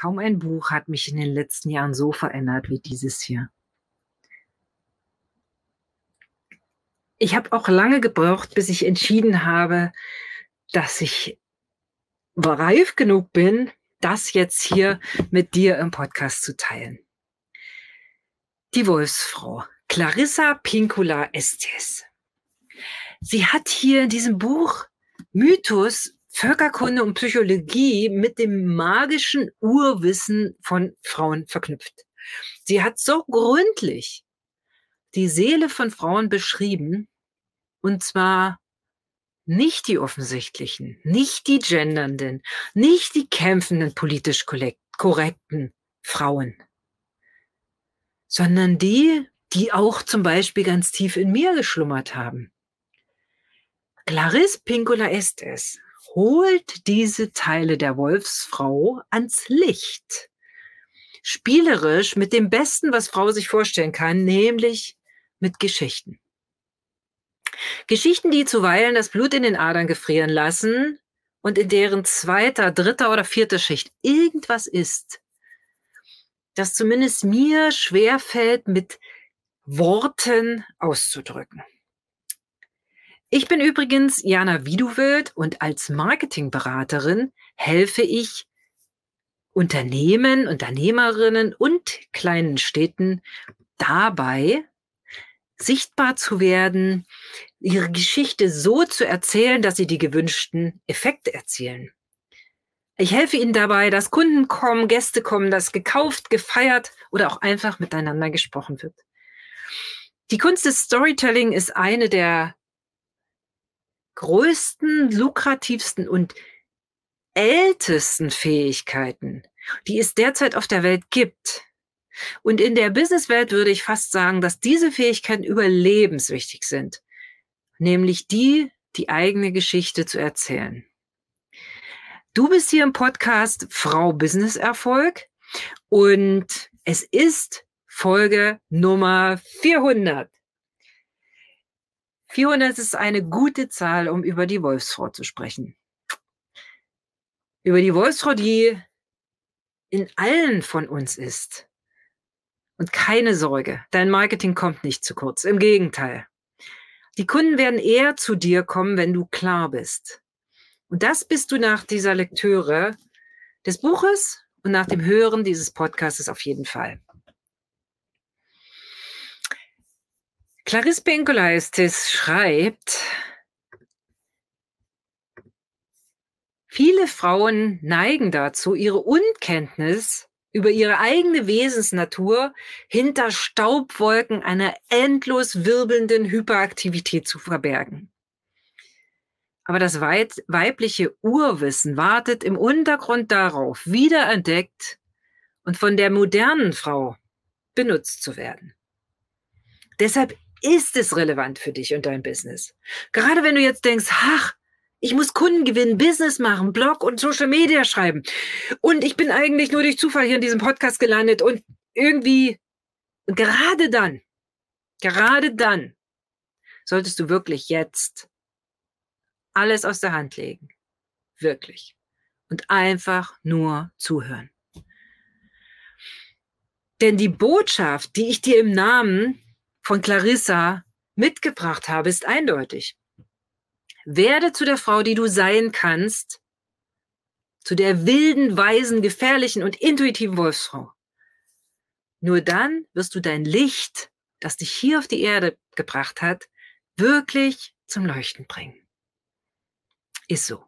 Kaum ein Buch hat mich in den letzten Jahren so verändert wie dieses hier. Ich habe auch lange gebraucht, bis ich entschieden habe, dass ich reif genug bin, das jetzt hier mit dir im Podcast zu teilen. Die Wolfsfrau, Clarissa Pincula Estes. Sie hat hier in diesem Buch Mythos, Völkerkunde und Psychologie mit dem magischen Urwissen von Frauen verknüpft. Sie hat so gründlich die Seele von Frauen beschrieben, und zwar nicht die offensichtlichen, nicht die gendernden, nicht die kämpfenden politisch korrekten Frauen, sondern die, die auch zum Beispiel ganz tief in mir geschlummert haben. Clarisse Pincula Estes holt diese Teile der Wolfsfrau ans Licht. Spielerisch mit dem Besten, was Frau sich vorstellen kann, nämlich mit Geschichten. Geschichten, die zuweilen das Blut in den Adern gefrieren lassen und in deren zweiter, dritter oder vierter Schicht irgendwas ist, das zumindest mir schwerfällt, mit Worten auszudrücken. Ich bin übrigens Jana Wieduwild und als Marketingberaterin helfe ich Unternehmen, Unternehmerinnen und kleinen Städten dabei, sichtbar zu werden, ihre Geschichte so zu erzählen, dass sie die gewünschten Effekte erzielen. Ich helfe Ihnen dabei, dass Kunden kommen, Gäste kommen, dass gekauft, gefeiert oder auch einfach miteinander gesprochen wird. Die Kunst des Storytelling ist eine der größten, lukrativsten und ältesten Fähigkeiten, die es derzeit auf der Welt gibt. Und in der Businesswelt würde ich fast sagen, dass diese Fähigkeiten überlebenswichtig sind, nämlich die, die eigene Geschichte zu erzählen. Du bist hier im Podcast Frau Business Erfolg und es ist Folge Nummer 400. 400 ist eine gute Zahl, um über die Wolfsfrau zu sprechen. Über die Wolfsfrau, die in allen von uns ist. Und keine Sorge, dein Marketing kommt nicht zu kurz. Im Gegenteil. Die Kunden werden eher zu dir kommen, wenn du klar bist. Und das bist du nach dieser Lektüre des Buches und nach dem Hören dieses Podcasts auf jeden Fall. Clarisse Pinkolaistis schreibt, viele Frauen neigen dazu, ihre Unkenntnis über ihre eigene Wesensnatur hinter Staubwolken einer endlos wirbelnden Hyperaktivität zu verbergen. Aber das weibliche Urwissen wartet im Untergrund darauf, wiederentdeckt und von der modernen Frau benutzt zu werden. Deshalb ist es relevant für dich und dein Business. Gerade wenn du jetzt denkst, ach, ich muss Kunden gewinnen, Business machen, Blog und Social Media schreiben. Und ich bin eigentlich nur durch Zufall hier in diesem Podcast gelandet und irgendwie gerade dann, gerade dann solltest du wirklich jetzt alles aus der Hand legen. Wirklich. Und einfach nur zuhören. Denn die Botschaft, die ich dir im Namen von Clarissa mitgebracht habe, ist eindeutig. Werde zu der Frau, die du sein kannst, zu der wilden, weisen, gefährlichen und intuitiven Wolfsfrau. Nur dann wirst du dein Licht, das dich hier auf die Erde gebracht hat, wirklich zum Leuchten bringen. Ist so.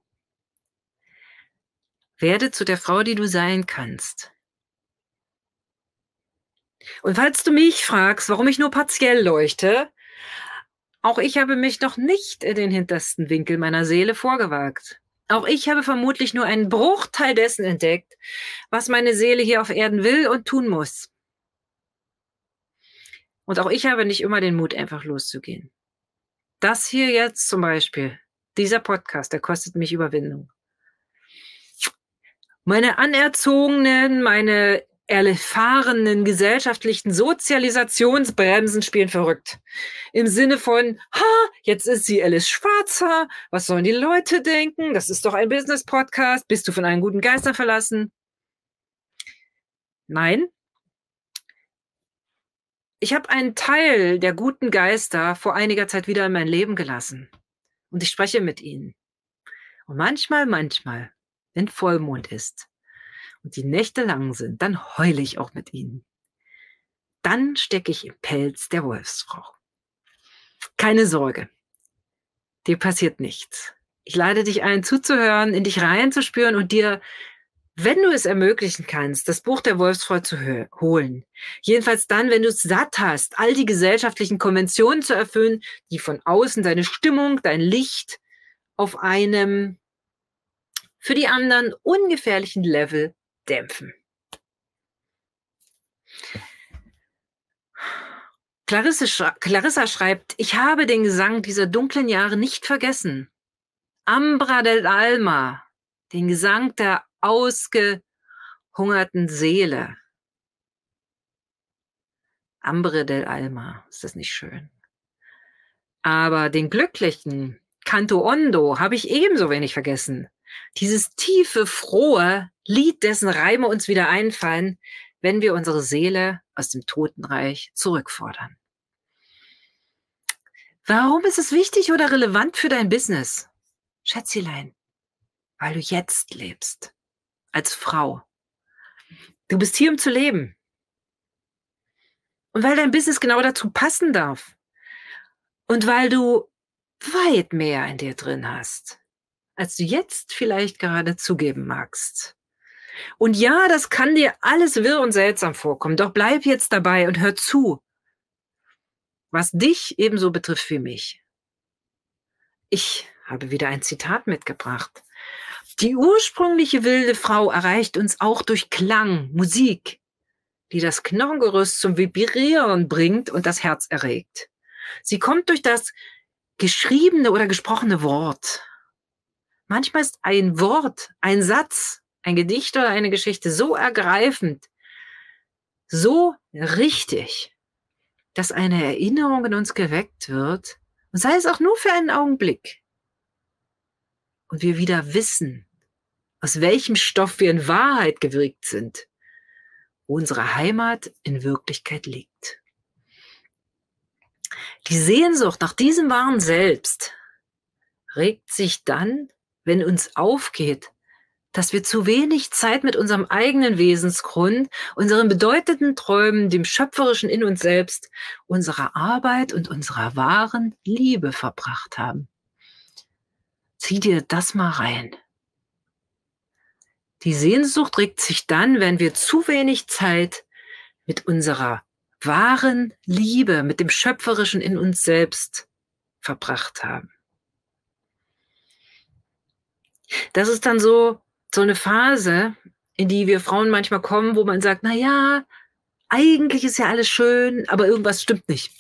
Werde zu der Frau, die du sein kannst. Und falls du mich fragst, warum ich nur partiell leuchte, auch ich habe mich noch nicht in den hintersten Winkel meiner Seele vorgewagt. Auch ich habe vermutlich nur einen Bruchteil dessen entdeckt, was meine Seele hier auf Erden will und tun muss. Und auch ich habe nicht immer den Mut, einfach loszugehen. Das hier jetzt zum Beispiel dieser Podcast, der kostet mich Überwindung. Meine anerzogenen, meine erfahrenen gesellschaftlichen Sozialisationsbremsen spielen verrückt. Im Sinne von, ha, jetzt ist sie Alice Schwarzer, was sollen die Leute denken? Das ist doch ein Business-Podcast, bist du von einem guten Geister verlassen? Nein, ich habe einen Teil der guten Geister vor einiger Zeit wieder in mein Leben gelassen. Und ich spreche mit ihnen. Und manchmal, manchmal, wenn Vollmond ist und die Nächte lang sind, dann heule ich auch mit ihnen. Dann stecke ich im Pelz der Wolfsfrau. Keine Sorge, dir passiert nichts. Ich lade dich ein, zuzuhören, in dich reinzuspüren und dir wenn du es ermöglichen kannst, das Buch der Wolfsfrau zu holen, jedenfalls dann, wenn du es satt hast, all die gesellschaftlichen Konventionen zu erfüllen, die von außen deine Stimmung, dein Licht auf einem für die anderen ungefährlichen Level dämpfen. Clarissa, schreibt, ich habe den Gesang dieser dunklen Jahre nicht vergessen. Ambra del Alma, den Gesang der ausgehungerten Seele. Ambre del Alma, ist das nicht schön? Aber den glücklichen Canto Ondo habe ich ebenso wenig vergessen. Dieses tiefe, frohe Lied, dessen Reime uns wieder einfallen, wenn wir unsere Seele aus dem Totenreich zurückfordern. Warum ist es wichtig oder relevant für dein Business? Schätzelein, weil du jetzt lebst als Frau. Du bist hier, um zu leben. Und weil dein Business genau dazu passen darf. Und weil du weit mehr in dir drin hast, als du jetzt vielleicht gerade zugeben magst. Und ja, das kann dir alles wirr und seltsam vorkommen, doch bleib jetzt dabei und hör zu, was dich ebenso betrifft wie mich. Ich habe wieder ein Zitat mitgebracht. Die ursprüngliche wilde Frau erreicht uns auch durch Klang, Musik, die das Knochengerüst zum Vibrieren bringt und das Herz erregt. Sie kommt durch das geschriebene oder gesprochene Wort. Manchmal ist ein Wort, ein Satz, ein Gedicht oder eine Geschichte so ergreifend, so richtig, dass eine Erinnerung in uns geweckt wird, und sei es auch nur für einen Augenblick und wir wieder wissen, aus welchem Stoff wir in Wahrheit gewirkt sind, wo unsere Heimat in Wirklichkeit liegt. Die Sehnsucht nach diesem wahren Selbst regt sich dann, wenn uns aufgeht, dass wir zu wenig Zeit mit unserem eigenen Wesensgrund, unseren bedeutenden Träumen, dem Schöpferischen in uns selbst, unserer Arbeit und unserer wahren Liebe verbracht haben. Zieh dir das mal rein. Die Sehnsucht regt sich dann, wenn wir zu wenig Zeit mit unserer wahren Liebe, mit dem Schöpferischen in uns selbst verbracht haben. Das ist dann so, so eine Phase, in die wir Frauen manchmal kommen, wo man sagt, na ja, eigentlich ist ja alles schön, aber irgendwas stimmt nicht.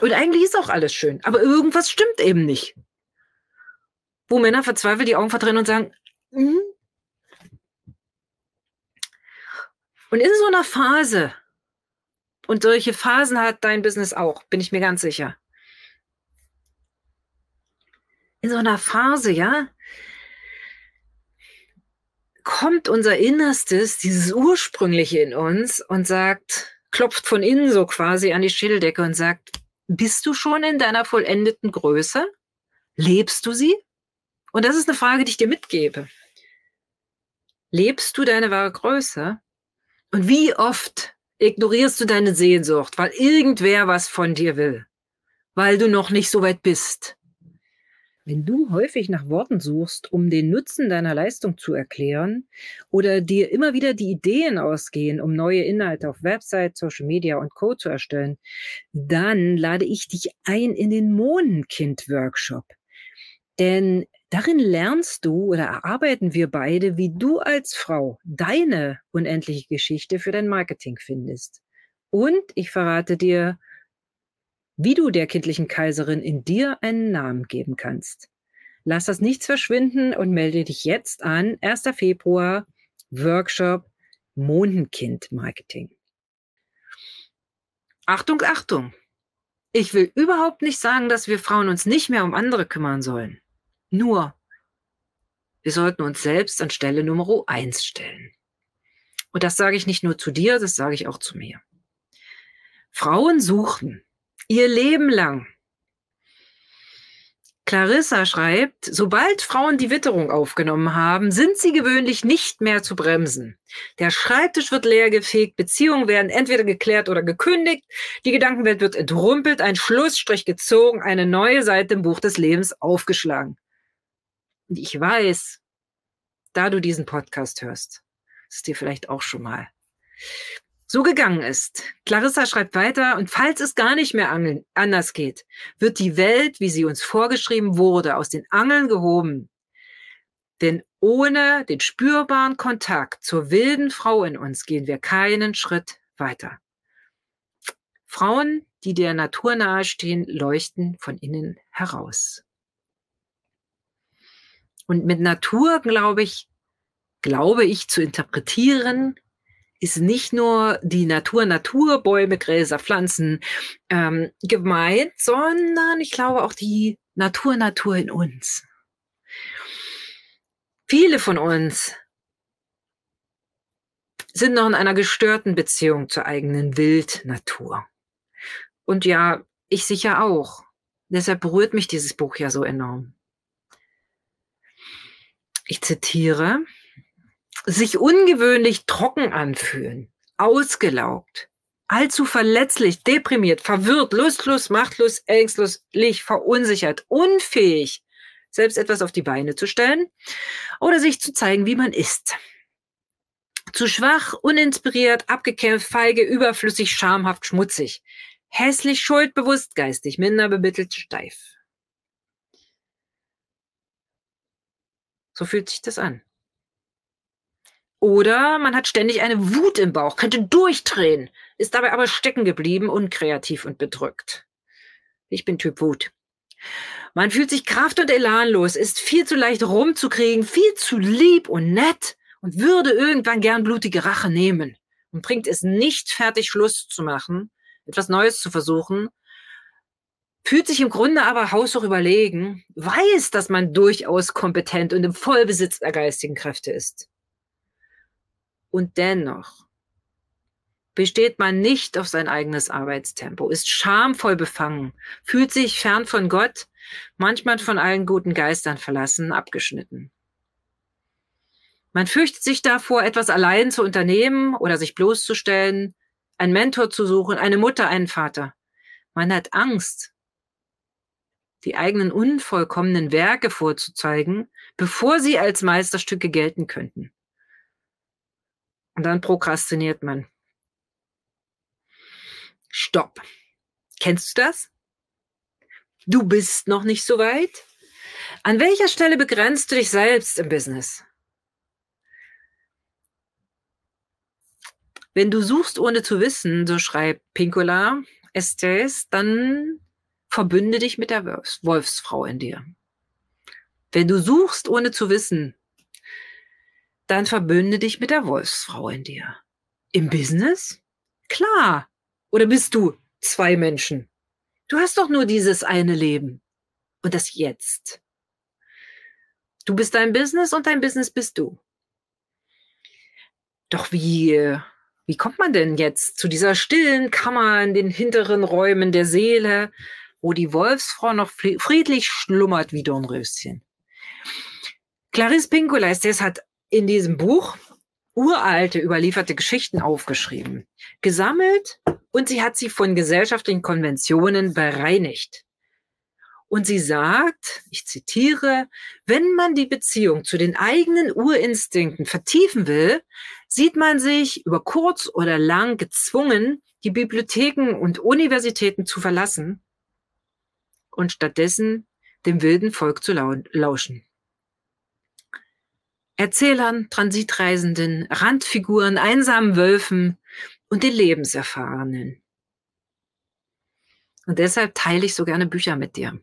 Und eigentlich ist auch alles schön, aber irgendwas stimmt eben nicht wo Männer verzweifelt die Augen verdrehen und sagen, mhm. und in so einer Phase, und solche Phasen hat dein Business auch, bin ich mir ganz sicher. In so einer Phase, ja, kommt unser Innerstes, dieses Ursprüngliche in uns und sagt, klopft von innen so quasi an die Schädeldecke und sagt, bist du schon in deiner vollendeten Größe? Lebst du sie? Und das ist eine Frage, die ich dir mitgebe. Lebst du deine wahre Größe? Und wie oft ignorierst du deine Sehnsucht, weil irgendwer was von dir will, weil du noch nicht so weit bist? Wenn du häufig nach Worten suchst, um den Nutzen deiner Leistung zu erklären oder dir immer wieder die Ideen ausgehen, um neue Inhalte auf Website, Social Media und Co. zu erstellen, dann lade ich dich ein in den Mohnenkind-Workshop. Denn Darin lernst du oder erarbeiten wir beide, wie du als Frau deine unendliche Geschichte für dein Marketing findest. Und ich verrate dir, wie du der kindlichen Kaiserin in dir einen Namen geben kannst. Lass das nichts verschwinden und melde dich jetzt an. 1. Februar, Workshop Mondenkind Marketing. Achtung, Achtung! Ich will überhaupt nicht sagen, dass wir Frauen uns nicht mehr um andere kümmern sollen. Nur, wir sollten uns selbst an Stelle Nummer eins stellen. Und das sage ich nicht nur zu dir, das sage ich auch zu mir. Frauen suchten ihr Leben lang Clarissa schreibt, sobald Frauen die Witterung aufgenommen haben, sind sie gewöhnlich nicht mehr zu bremsen. Der Schreibtisch wird leergefegt, Beziehungen werden entweder geklärt oder gekündigt, die Gedankenwelt wird entrümpelt, ein Schlussstrich gezogen, eine neue Seite im Buch des Lebens aufgeschlagen. Und ich weiß, da du diesen Podcast hörst, ist dir vielleicht auch schon mal so gegangen ist. Clarissa schreibt weiter, und falls es gar nicht mehr anders geht, wird die Welt, wie sie uns vorgeschrieben wurde, aus den Angeln gehoben. Denn ohne den spürbaren Kontakt zur wilden Frau in uns gehen wir keinen Schritt weiter. Frauen, die der Natur nahestehen, leuchten von innen heraus. Und mit Natur, glaube ich, glaube ich zu interpretieren, ist nicht nur die Natur, Natur, Bäume, Gräser, Pflanzen ähm, gemeint, sondern ich glaube auch die Natur, Natur in uns. Viele von uns sind noch in einer gestörten Beziehung zur eigenen Wildnatur. Und ja, ich sicher auch. Deshalb berührt mich dieses Buch ja so enorm. Ich zitiere, sich ungewöhnlich trocken anfühlen, ausgelaugt, allzu verletzlich, deprimiert, verwirrt, lustlos, machtlos, ängstlos, verunsichert, unfähig, selbst etwas auf die Beine zu stellen oder sich zu zeigen, wie man ist. Zu schwach, uninspiriert, abgekämpft, feige, überflüssig, schamhaft, schmutzig, hässlich, schuldbewusst, geistig, minder bemittelt, steif. So fühlt sich das an. Oder man hat ständig eine Wut im Bauch, könnte durchdrehen, ist dabei aber stecken geblieben, unkreativ und bedrückt. Ich bin Typ Wut. Man fühlt sich kraft- und elanlos, ist viel zu leicht rumzukriegen, viel zu lieb und nett und würde irgendwann gern blutige Rache nehmen und bringt es nicht fertig, Schluss zu machen, etwas Neues zu versuchen, fühlt sich im Grunde aber haushoch überlegen, weiß, dass man durchaus kompetent und im Vollbesitz der geistigen Kräfte ist. Und dennoch besteht man nicht auf sein eigenes Arbeitstempo, ist schamvoll befangen, fühlt sich fern von Gott, manchmal von allen guten Geistern verlassen, abgeschnitten. Man fürchtet sich davor, etwas allein zu unternehmen oder sich bloßzustellen, einen Mentor zu suchen, eine Mutter, einen Vater. Man hat Angst, die eigenen unvollkommenen Werke vorzuzeigen, bevor sie als Meisterstücke gelten könnten. Und dann prokrastiniert man. Stopp. Kennst du das? Du bist noch nicht so weit? An welcher Stelle begrenzt du dich selbst im Business? Wenn du suchst, ohne zu wissen, so schreibt Pinkola Estes, dann verbünde dich mit der Wolfsfrau in dir. Wenn du suchst, ohne zu wissen, dann verbünde dich mit der Wolfsfrau in dir. Im Business? Klar. Oder bist du zwei Menschen? Du hast doch nur dieses eine Leben und das Jetzt. Du bist dein Business und dein Business bist du. Doch wie, wie kommt man denn jetzt zu dieser stillen Kammer in den hinteren Räumen der Seele, wo die Wolfsfrau noch friedlich schlummert wie Dornröschen? Clarice Pinkoleistes hat in diesem Buch uralte überlieferte Geschichten aufgeschrieben, gesammelt und sie hat sie von gesellschaftlichen Konventionen bereinigt. Und sie sagt, ich zitiere, wenn man die Beziehung zu den eigenen Urinstinkten vertiefen will, sieht man sich über kurz oder lang gezwungen, die Bibliotheken und Universitäten zu verlassen und stattdessen dem wilden Volk zu lauschen. Erzählern, Transitreisenden, Randfiguren, einsamen Wölfen und den Lebenserfahrenen. Und deshalb teile ich so gerne Bücher mit dir.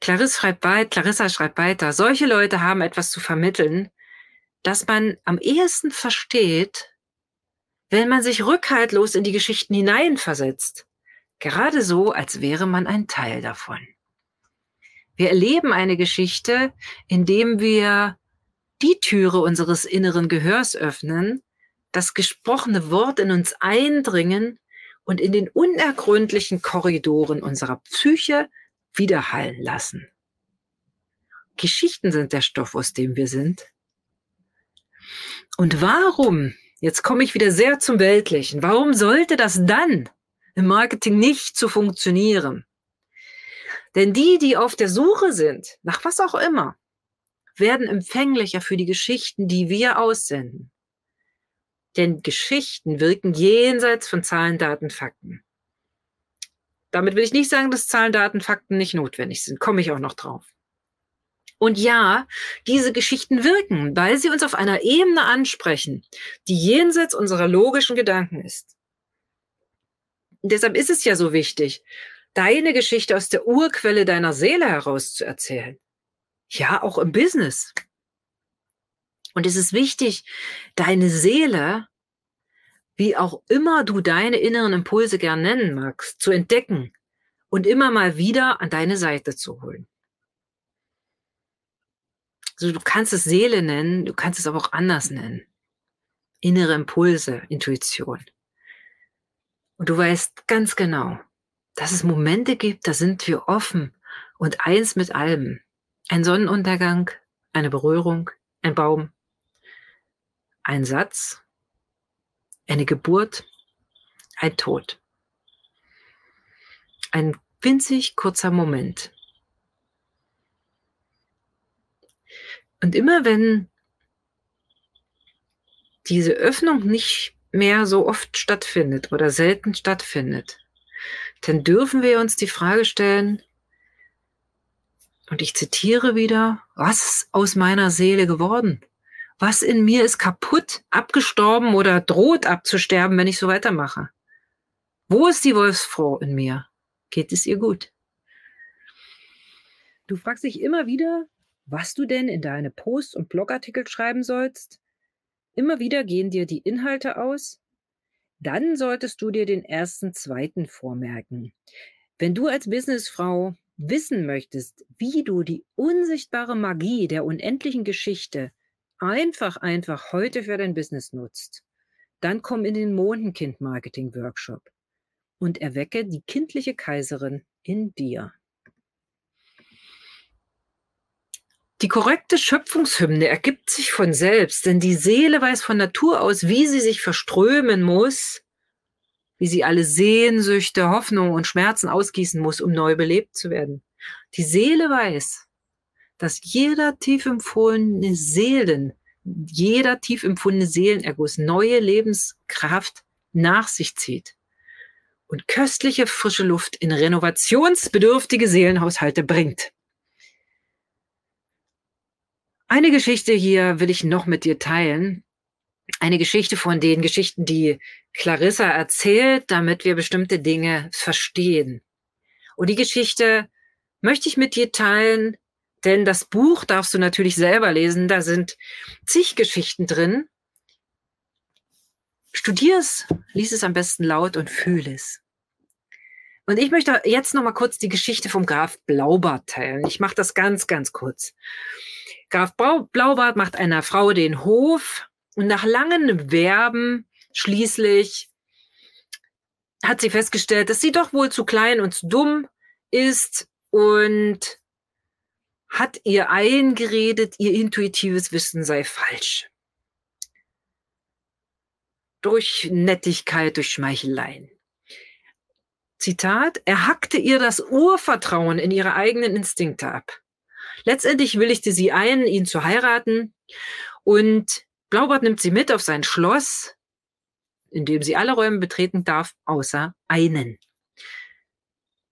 Clarissa schreibt, weiter, Clarissa schreibt weiter, solche Leute haben etwas zu vermitteln, das man am ehesten versteht, wenn man sich rückhaltlos in die Geschichten hineinversetzt. Gerade so, als wäre man ein Teil davon. Wir erleben eine Geschichte, indem wir die Türe unseres inneren Gehörs öffnen, das gesprochene Wort in uns eindringen und in den unergründlichen Korridoren unserer Psyche widerhallen lassen. Geschichten sind der Stoff, aus dem wir sind. Und warum, jetzt komme ich wieder sehr zum Weltlichen, warum sollte das dann im Marketing nicht zu funktionieren? Denn die, die auf der Suche sind, nach was auch immer, werden empfänglicher für die Geschichten, die wir aussenden. Denn Geschichten wirken jenseits von Zahlen, Daten, Fakten. Damit will ich nicht sagen, dass Zahlen, Daten, Fakten nicht notwendig sind. Komme ich auch noch drauf. Und ja, diese Geschichten wirken, weil sie uns auf einer Ebene ansprechen, die jenseits unserer logischen Gedanken ist. Und deshalb ist es ja so wichtig, deine Geschichte aus der Urquelle deiner Seele heraus zu erzählen. Ja, auch im Business. Und es ist wichtig, deine Seele, wie auch immer du deine inneren Impulse gern nennen magst, zu entdecken und immer mal wieder an deine Seite zu holen. Also du kannst es Seele nennen, du kannst es aber auch anders nennen. Innere Impulse, Intuition. Und du weißt ganz genau, dass es Momente gibt, da sind wir offen und eins mit allem. Ein Sonnenuntergang, eine Berührung, ein Baum, ein Satz, eine Geburt, ein Tod. Ein winzig kurzer Moment. Und immer wenn diese Öffnung nicht mehr so oft stattfindet oder selten stattfindet, dann dürfen wir uns die Frage stellen, und ich zitiere wieder, was ist aus meiner Seele geworden? Was in mir ist kaputt, abgestorben oder droht abzusterben, wenn ich so weitermache? Wo ist die Wolfsfrau in mir? Geht es ihr gut? Du fragst dich immer wieder, was du denn in deine Post- und Blogartikel schreiben sollst. Immer wieder gehen dir die Inhalte aus. Dann solltest du dir den ersten, zweiten vormerken. Wenn du als Businessfrau wissen möchtest, wie du die unsichtbare Magie der unendlichen Geschichte einfach, einfach heute für dein Business nutzt, dann komm in den Mondenkind-Marketing-Workshop und erwecke die kindliche Kaiserin in dir. Die korrekte Schöpfungshymne ergibt sich von selbst, denn die Seele weiß von Natur aus, wie sie sich verströmen muss, wie sie alle Sehnsüchte, Hoffnungen und Schmerzen ausgießen muss, um neu belebt zu werden. Die Seele weiß, dass jeder tief empfundene Seelen, jeder tief empfundene Seelenerguss neue Lebenskraft nach sich zieht und köstliche frische Luft in renovationsbedürftige Seelenhaushalte bringt. Eine Geschichte hier will ich noch mit dir teilen. Eine Geschichte von den Geschichten, die Clarissa erzählt, damit wir bestimmte Dinge verstehen. Und die Geschichte möchte ich mit dir teilen, denn das Buch darfst du natürlich selber lesen. Da sind zig Geschichten drin. Studier es, lies es am besten laut und fühle es. Und ich möchte jetzt noch mal kurz die Geschichte vom Graf Blaubart teilen. Ich mache das ganz, ganz kurz. Graf Blaubart macht einer Frau den Hof und nach langem Werben schließlich hat sie festgestellt, dass sie doch wohl zu klein und zu dumm ist und hat ihr eingeredet, ihr intuitives Wissen sei falsch. Durch Nettigkeit, durch Schmeicheleien. Zitat, er hackte ihr das Urvertrauen in ihre eigenen Instinkte ab. Letztendlich willigte sie ein, ihn zu heiraten und Blaubart nimmt sie mit auf sein Schloss, in dem sie alle Räume betreten darf, außer einen.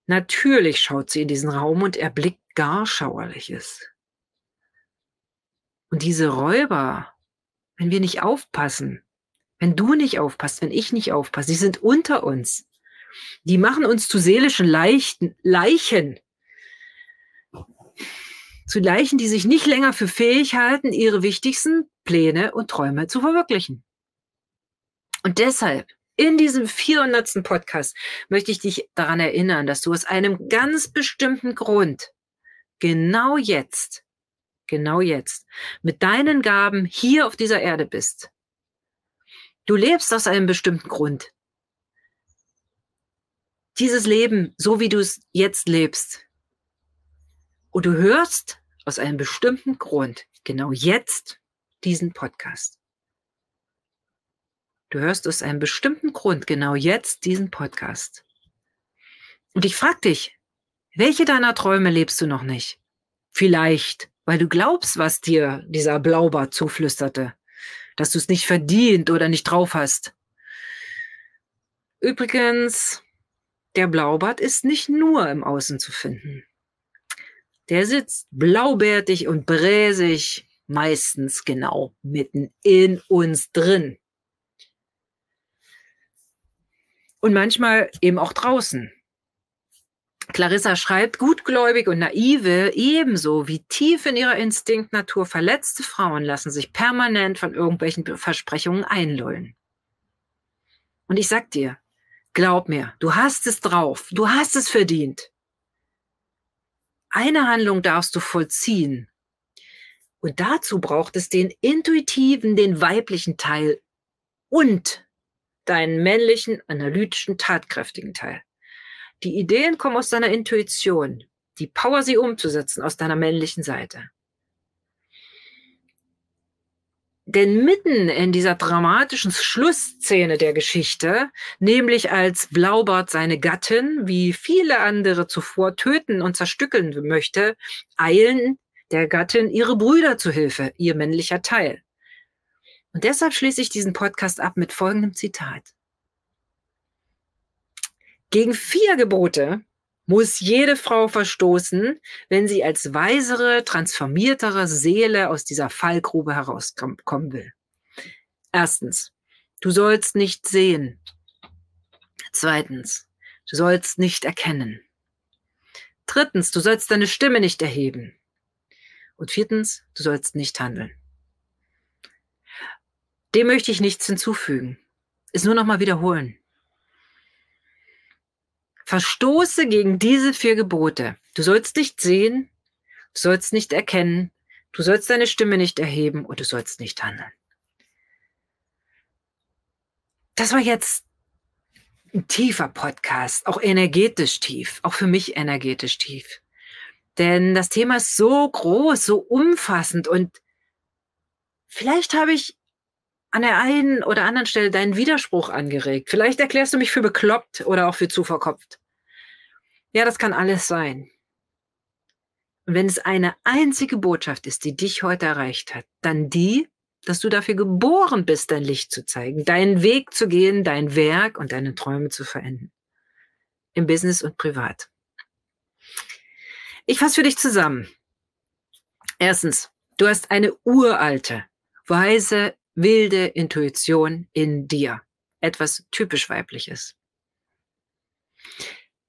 Natürlich schaut sie in diesen Raum und erblickt gar Schauerliches. Und diese Räuber, wenn wir nicht aufpassen, wenn du nicht aufpasst, wenn ich nicht aufpasse, die sind unter uns. Die machen uns zu seelischen Leichen, Leichen zu Leichen, die sich nicht länger für fähig halten, ihre wichtigsten Pläne und Träume zu verwirklichen. Und deshalb, in diesem 400. Podcast möchte ich dich daran erinnern, dass du aus einem ganz bestimmten Grund genau jetzt genau jetzt, mit deinen Gaben hier auf dieser Erde bist. Du lebst aus einem bestimmten Grund. Dieses Leben, so wie du es jetzt lebst, und du hörst aus einem bestimmten Grund genau jetzt diesen Podcast. Du hörst aus einem bestimmten Grund genau jetzt diesen Podcast. Und ich frage dich, welche deiner Träume lebst du noch nicht? Vielleicht, weil du glaubst, was dir dieser Blaubart zuflüsterte, dass du es nicht verdient oder nicht drauf hast. Übrigens, der Blaubart ist nicht nur im Außen zu finden. Der sitzt blaubärtig und bräsig, meistens genau mitten in uns drin. Und manchmal eben auch draußen. Clarissa schreibt, gutgläubig und naive, ebenso wie tief in ihrer Instinktnatur verletzte Frauen lassen sich permanent von irgendwelchen Versprechungen einlullen. Und ich sag dir, glaub mir, du hast es drauf, du hast es verdient. Eine Handlung darfst du vollziehen. Und dazu braucht es den intuitiven, den weiblichen Teil und deinen männlichen, analytischen, tatkräftigen Teil. Die Ideen kommen aus deiner Intuition. Die Power, sie umzusetzen, aus deiner männlichen Seite. Denn mitten in dieser dramatischen Schlussszene der Geschichte, nämlich als Blaubart seine Gattin, wie viele andere zuvor töten und zerstückeln möchte, eilen der Gattin ihre Brüder zu Hilfe, ihr männlicher Teil. Und deshalb schließe ich diesen Podcast ab mit folgendem Zitat. Gegen vier Gebote muss jede Frau verstoßen, wenn sie als weisere, transformiertere Seele aus dieser Fallgrube herauskommen will. Erstens, du sollst nicht sehen. Zweitens, du sollst nicht erkennen. Drittens, du sollst deine Stimme nicht erheben. Und viertens, du sollst nicht handeln. Dem möchte ich nichts hinzufügen. Es nur noch mal wiederholen. Verstoße gegen diese vier Gebote. Du sollst nicht sehen, du sollst nicht erkennen, du sollst deine Stimme nicht erheben und du sollst nicht handeln. Das war jetzt ein tiefer Podcast, auch energetisch tief, auch für mich energetisch tief. Denn das Thema ist so groß, so umfassend und vielleicht habe ich an der einen oder anderen Stelle deinen Widerspruch angeregt. Vielleicht erklärst du mich für bekloppt oder auch für zu verkopft. Ja, das kann alles sein. Und wenn es eine einzige Botschaft ist, die dich heute erreicht hat, dann die, dass du dafür geboren bist, dein Licht zu zeigen, deinen Weg zu gehen, dein Werk und deine Träume zu verenden. Im Business und privat. Ich fasse für dich zusammen. Erstens, du hast eine uralte, weise, wilde Intuition in dir. Etwas typisch weibliches.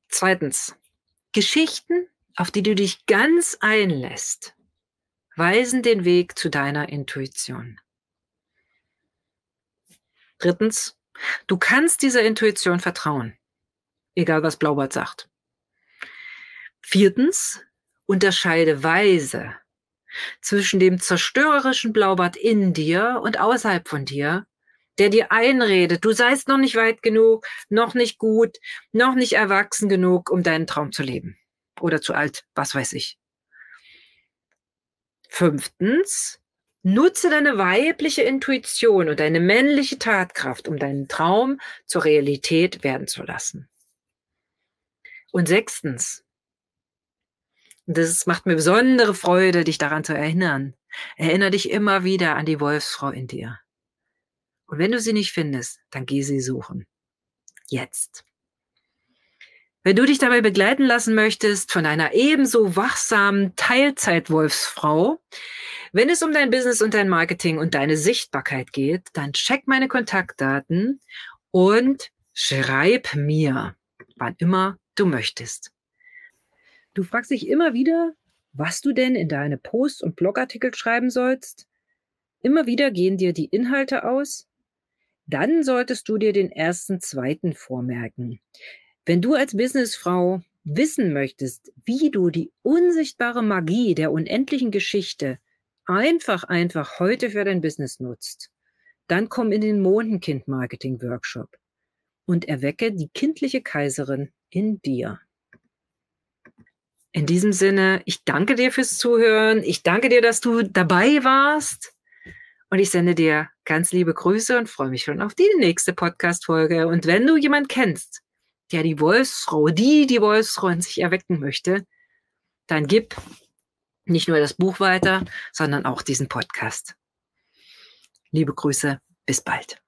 Zweitens, Geschichten, auf die du dich ganz einlässt, weisen den Weg zu deiner Intuition. Drittens, du kannst dieser Intuition vertrauen, egal was Blaubart sagt. Viertens, unterscheide weise zwischen dem zerstörerischen Blaubart in dir und außerhalb von dir, der dir einredet, du seist noch nicht weit genug, noch nicht gut, noch nicht erwachsen genug, um deinen Traum zu leben. Oder zu alt, was weiß ich. Fünftens, nutze deine weibliche Intuition und deine männliche Tatkraft, um deinen Traum zur Realität werden zu lassen. Und sechstens, das macht mir besondere Freude, dich daran zu erinnern. Erinnere dich immer wieder an die Wolfsfrau in dir. Und wenn du sie nicht findest, dann geh sie suchen. Jetzt. Wenn du dich dabei begleiten lassen möchtest von einer ebenso wachsamen Teilzeit-Wolfsfrau, wenn es um dein Business und dein Marketing und deine Sichtbarkeit geht, dann check meine Kontaktdaten und schreib mir, wann immer du möchtest. Du fragst dich immer wieder, was du denn in deine Posts und Blogartikel schreiben sollst. Immer wieder gehen dir die Inhalte aus. Dann solltest du dir den ersten, zweiten vormerken. Wenn du als Businessfrau wissen möchtest, wie du die unsichtbare Magie der unendlichen Geschichte einfach, einfach heute für dein Business nutzt, dann komm in den Mondenkind-Marketing-Workshop und erwecke die kindliche Kaiserin in dir. In diesem Sinne, ich danke dir fürs Zuhören. Ich danke dir, dass du dabei warst. Und ich sende dir ganz liebe Grüße und freue mich schon auf die nächste Podcast-Folge. Und wenn du jemand kennst, der die Wolfsfrau, die die Wolfsfrau in sich erwecken möchte, dann gib nicht nur das Buch weiter, sondern auch diesen Podcast. Liebe Grüße, bis bald.